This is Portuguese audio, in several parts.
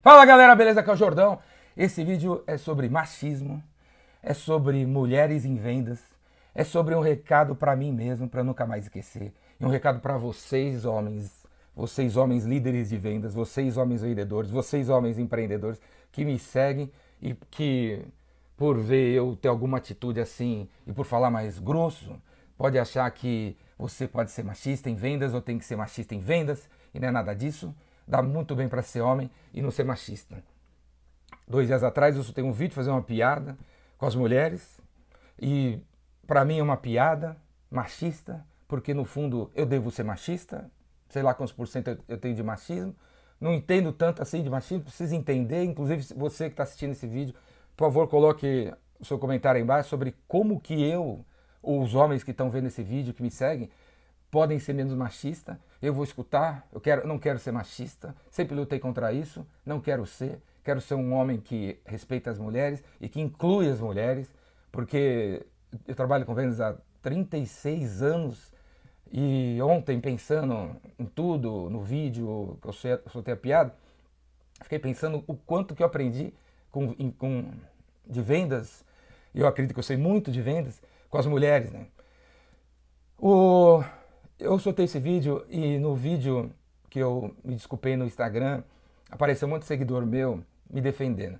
Fala galera, beleza? Aqui é o Jordão. Esse vídeo é sobre machismo, é sobre mulheres em vendas, é sobre um recado para mim mesmo, para nunca mais esquecer, e um recado para vocês homens, vocês homens líderes de vendas, vocês homens vendedores, vocês homens empreendedores que me seguem e que por ver eu ter alguma atitude assim e por falar mais grosso, pode achar que você pode ser machista em vendas ou tem que ser machista em vendas e não é nada disso dá muito bem para ser homem e não ser machista. Dois dias atrás eu soltei um vídeo fazendo uma piada com as mulheres e para mim é uma piada machista, porque no fundo eu devo ser machista, sei lá quantos por cento eu tenho de machismo, não entendo tanto assim de machismo, precisa entender, inclusive você que está assistindo esse vídeo, por favor coloque o seu comentário aí embaixo sobre como que eu, ou os homens que estão vendo esse vídeo, que me seguem, podem ser menos machistas. Eu vou escutar, eu quero, não quero ser machista, sempre lutei contra isso, não quero ser. Quero ser um homem que respeita as mulheres e que inclui as mulheres, porque eu trabalho com vendas há 36 anos e ontem, pensando em tudo, no vídeo eu soltei a piada, fiquei pensando o quanto que eu aprendi com, com, de vendas, e eu acredito que eu sei muito de vendas, com as mulheres. Né? O, eu soltei esse vídeo e no vídeo que eu me desculpei no Instagram, apareceu um monte de seguidor meu me defendendo.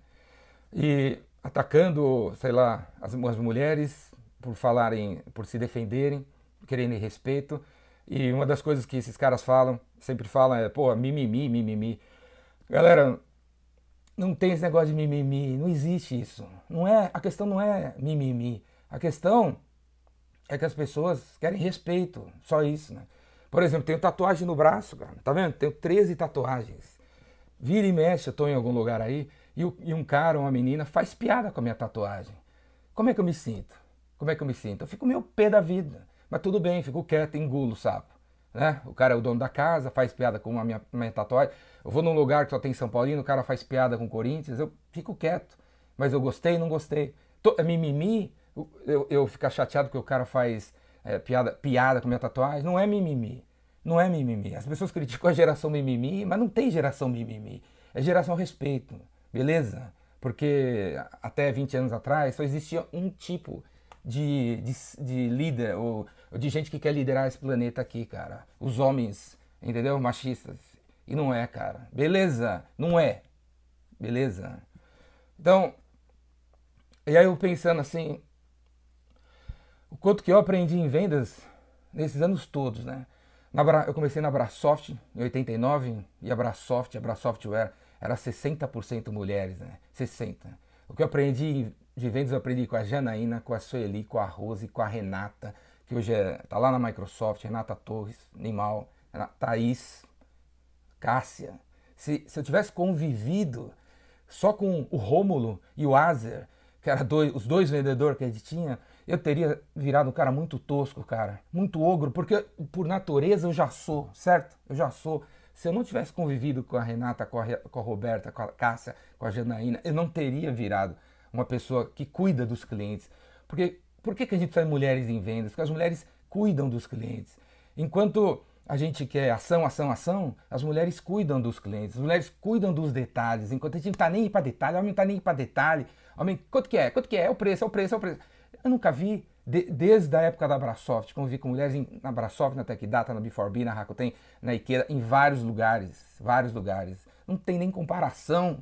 E atacando, sei lá, as, as mulheres por falarem, por se defenderem, querendo respeito. E uma das coisas que esses caras falam, sempre falam é, pô, mimimi, mimimi. Galera, não tem esse negócio de mimimi, não existe isso. Não é, a questão não é mimimi. A questão é que as pessoas querem respeito, só isso, né? Por exemplo, tenho tatuagem no braço, cara, tá vendo? Tenho 13 tatuagens. Vira e mexe, eu tô em algum lugar aí, e, e um cara, uma menina, faz piada com a minha tatuagem. Como é que eu me sinto? Como é que eu me sinto? Eu fico meio pé da vida. Mas tudo bem, fico quieto, engulo o sapo. Né? O cara é o dono da casa, faz piada com a minha, minha tatuagem. Eu vou num lugar que só tem São Paulino, o cara faz piada com Corinthians, eu fico quieto. Mas eu gostei, não gostei. Tô, é mimimi, eu, eu ficar chateado que o cara faz é, piada, piada com minha tatuagem, não é mimimi. Não é mimimi. As pessoas criticam a geração mimimi, mas não tem geração mimimi. É geração respeito, beleza? Porque até 20 anos atrás só existia um tipo de, de, de líder, ou, de gente que quer liderar esse planeta aqui, cara. Os homens, entendeu? Machistas. E não é, cara. Beleza? Não é. Beleza? Então, e aí eu pensando assim, o quanto que eu aprendi em vendas nesses anos todos, né? Na, eu comecei na Brasoft em 89 e a Brasoft, a Brasoftware era 60% mulheres, né? 60. O que eu aprendi de vendas eu aprendi com a Janaína, com a Sueli, com a Rose, com a Renata, que hoje é, tá lá na Microsoft, Renata Torres, Nimal, Thaís, Cássia. Se, se eu tivesse convivido só com o Rômulo e o Azer, que eram os dois vendedores que a gente tinha, eu teria virado um cara muito tosco, cara, muito ogro, porque por natureza eu já sou, certo? Eu já sou. Se eu não tivesse convivido com a Renata, com a, com a Roberta, com a Cássia, com a Janaína, eu não teria virado uma pessoa que cuida dos clientes. Porque por que, que a gente precisa de mulheres em vendas? Porque as mulheres cuidam dos clientes. Enquanto a gente quer ação, ação, ação, as mulheres cuidam dos clientes, as mulheres cuidam dos detalhes. Enquanto a gente não está nem para detalhe, o homem não está nem para detalhe. Homem, quanto que é? Quanto que é? É o preço, é o preço, é o preço. Eu nunca vi, de, desde a época da Abrasoft, convivi com mulheres em, na Abrasoft, na TechData, na B4B, na Rakuten, na Ikea, em vários lugares, vários lugares. Não tem nem comparação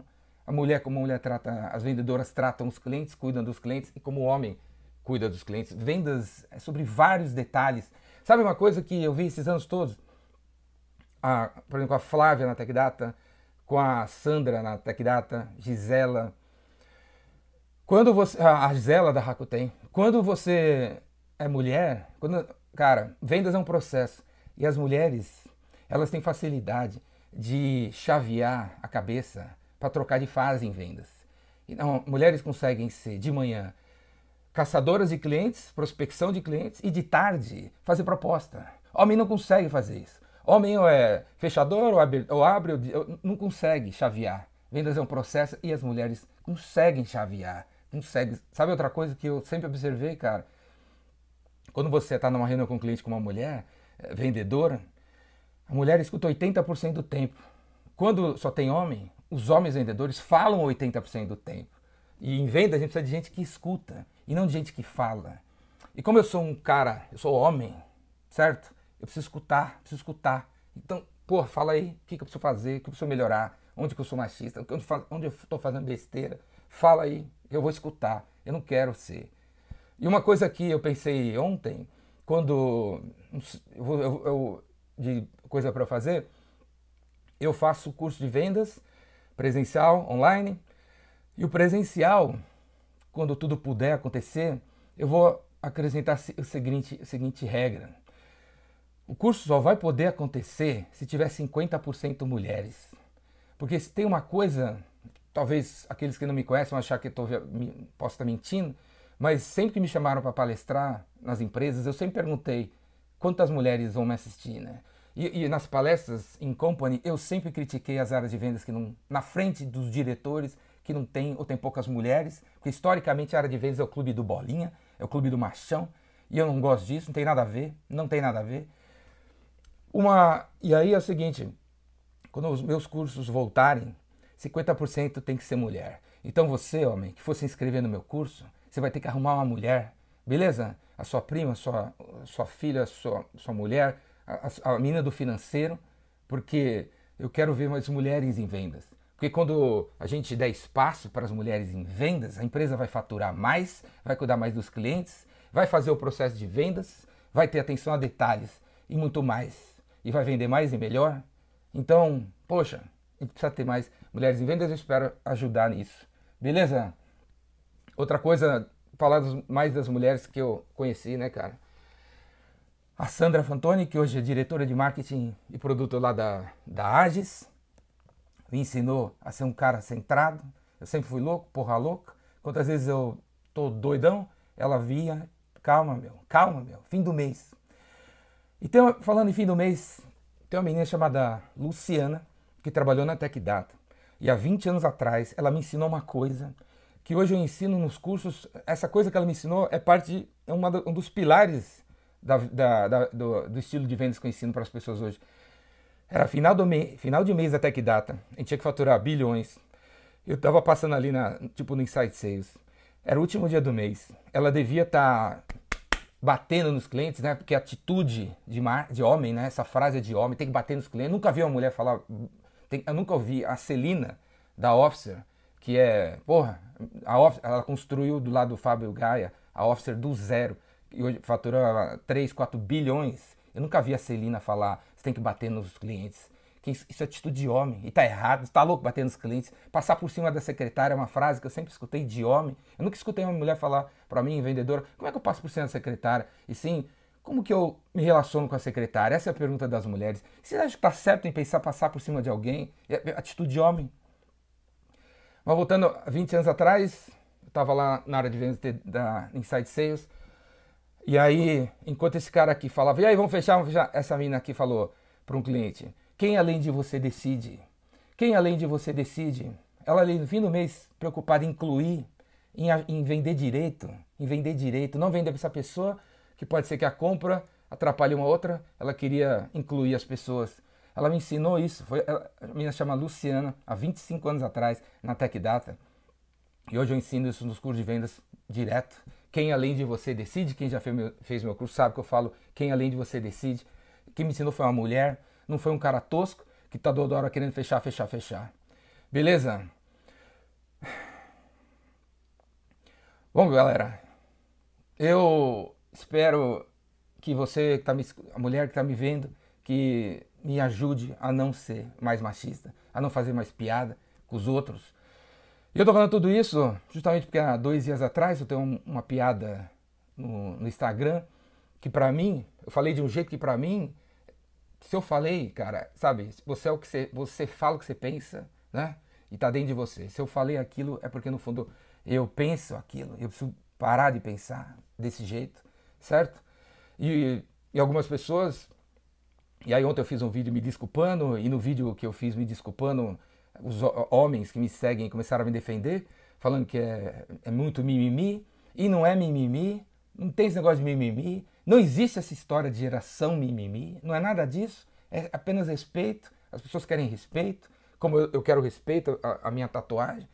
a mulher como a mulher trata, as vendedoras tratam os clientes, cuidam dos clientes e como o homem cuida dos clientes. Vendas é sobre vários detalhes. Sabe uma coisa que eu vi esses anos todos? A, por exemplo, a Flávia na TechData, com a Sandra na TechData, Gisela, quando você. A Gisela da Rakuten. Quando você é mulher, quando, cara, vendas é um processo. E as mulheres, elas têm facilidade de chavear a cabeça para trocar de fase em vendas. Então, mulheres conseguem ser de manhã caçadoras de clientes, prospecção de clientes e de tarde fazer proposta. Homem não consegue fazer isso. Homem ou é fechador ou abre, ou abre ou não consegue chavear. Vendas é um processo e as mulheres conseguem chavear consegue. Sabe outra coisa que eu sempre observei, cara? Quando você está numa reunião com um cliente com uma mulher, é, vendedora, a mulher escuta 80% do tempo. Quando só tem homem, os homens vendedores falam 80% do tempo. E em venda a gente precisa de gente que escuta e não de gente que fala. E como eu sou um cara, eu sou homem, certo? Eu preciso escutar, preciso escutar. Então, pô, fala aí, o que, que eu preciso fazer, o que eu preciso melhorar, onde que eu sou machista, onde eu estou fazendo besteira. Fala aí, eu vou escutar, eu não quero ser. E uma coisa que eu pensei ontem, quando eu, eu, eu de coisa para fazer, eu faço curso de vendas presencial, online, e o presencial, quando tudo puder acontecer, eu vou acrescentar a seguinte, a seguinte regra. O curso só vai poder acontecer se tiver 50% mulheres. Porque se tem uma coisa, talvez aqueles que não me conhecem vão achar que eu tô, posso estar mentindo, mas sempre que me chamaram para palestrar nas empresas, eu sempre perguntei quantas mulheres vão me assistir, né? E, e, nas palestras em company, eu sempre critiquei as áreas de vendas que não, na frente dos diretores, que não tem ou tem poucas mulheres, porque historicamente a área de vendas é o clube do bolinha, é o clube do machão, e eu não gosto disso, não tem nada a ver, não tem nada a ver. Uma, e aí é o seguinte, quando os meus cursos voltarem, 50% tem que ser mulher. Então você, homem, que for se inscrever no meu curso, você vai ter que arrumar uma mulher, beleza? A sua prima, sua, sua filha, sua, sua mulher, a, a menina do financeiro, porque eu quero ver mais mulheres em vendas. Porque quando a gente der espaço para as mulheres em vendas, a empresa vai faturar mais, vai cuidar mais dos clientes, vai fazer o processo de vendas, vai ter atenção a detalhes e muito mais. E vai vender mais e melhor. Então, poxa, gente precisa ter mais mulheres em vendas, eu espero ajudar nisso. Beleza? Outra coisa, falar mais das mulheres que eu conheci, né, cara? a Sandra Fantoni, que hoje é diretora de marketing e produto lá da, da Agis, me ensinou a ser um cara centrado. Eu sempre fui louco, porra louca. Quantas vezes eu tô doidão, ela via, calma, meu, calma, meu, fim do mês. E tem, falando em fim do mês, tem uma menina chamada Luciana, que trabalhou na Tech Data. E há 20 anos atrás, ela me ensinou uma coisa que hoje eu ensino nos cursos. Essa coisa que ela me ensinou é parte, é uma, um dos pilares da, da, da, do, do, estilo de vendas que eu ensino para as pessoas hoje. Era final, do me, final de mês da Tech Data, a gente tinha que faturar bilhões. Eu estava passando ali na, tipo no Insight Sales. Era o último dia do mês. Ela devia estar tá batendo nos clientes, né? Porque atitude de, mar, de homem, né? Essa frase é de homem, tem que bater nos clientes. Eu nunca vi uma mulher falar. Tem, eu nunca ouvi a Celina da Officer, que é. Porra, a Officer, ela construiu do lado do Fábio Gaia a Officer do zero e hoje fatura 3, 4 bilhões. Eu nunca vi a Celina falar, você tem que bater nos clientes. Isso é atitude de homem. E tá errado, está louco bater nos clientes. Passar por cima da secretária é uma frase que eu sempre escutei de homem. Eu nunca escutei uma mulher falar para mim, vendedora, como é que eu passo por cima da secretária? E sim, como que eu me relaciono com a secretária? Essa é a pergunta das mulheres. Você acha que está certo em pensar passar por cima de alguém? É, é atitude de homem. Mas voltando 20 anos atrás, eu estava lá na área de vendas da Inside Sales. E aí, enquanto esse cara aqui falava, e aí, vamos fechar, vamos fechar, essa mina aqui falou para um cliente: quem além de você decide? Quem além de você decide? Ela ali no fim do mês preocupada em incluir, em, em vender direito, em vender direito, não vender para essa pessoa, que pode ser que a compra atrapalhe uma outra, ela queria incluir as pessoas. Ela me ensinou isso, foi, ela, a menina chama Luciana, há 25 anos atrás, na Tech Data. E hoje eu ensino isso nos cursos de vendas direto. Quem além de você decide, quem já fez meu, fez meu curso sabe que eu falo quem além de você decide. Quem me ensinou foi uma mulher, não foi um cara tosco que tá toda hora querendo fechar, fechar, fechar. Beleza? Bom, galera, eu espero que você, que tá me, a mulher que está me vendo, que me ajude a não ser mais machista, a não fazer mais piada com os outros, e eu tô falando tudo isso justamente porque há dois dias atrás eu tenho uma piada no, no Instagram que para mim, eu falei de um jeito que para mim, se eu falei, cara, sabe, você é o que você, você fala o que você pensa, né? E tá dentro de você. Se eu falei aquilo é porque no fundo eu penso aquilo, eu preciso parar de pensar desse jeito, certo? E, e algumas pessoas e aí ontem eu fiz um vídeo me desculpando, e no vídeo que eu fiz me desculpando, os homens que me seguem começaram a me defender, falando que é, é muito mimimi, e não é mimimi, não tem esse negócio de mimimi, não existe essa história de geração mimimi, não é nada disso, é apenas respeito, as pessoas querem respeito, como eu, quero respeito, a, a minha tatuagem,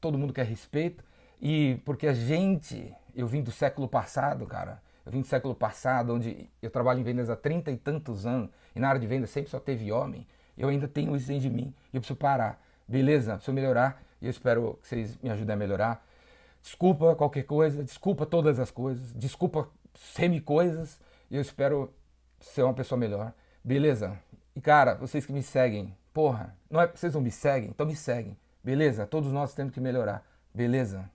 todo mundo quer respeito. E porque a gente, eu vim do século passado, cara. Vim do século passado, onde eu trabalho em vendas há trinta e tantos anos, e na área de vendas sempre só teve homem. Eu ainda tenho isso dentro de mim e eu preciso parar. Beleza? Preciso melhorar e eu espero que vocês me ajudem a melhorar. Desculpa qualquer coisa, desculpa todas as coisas, desculpa semi-coisas e eu espero ser uma pessoa melhor. Beleza? E cara, vocês que me seguem, porra, não é, vocês não me seguem? Então me seguem. Beleza? Todos nós temos que melhorar. Beleza?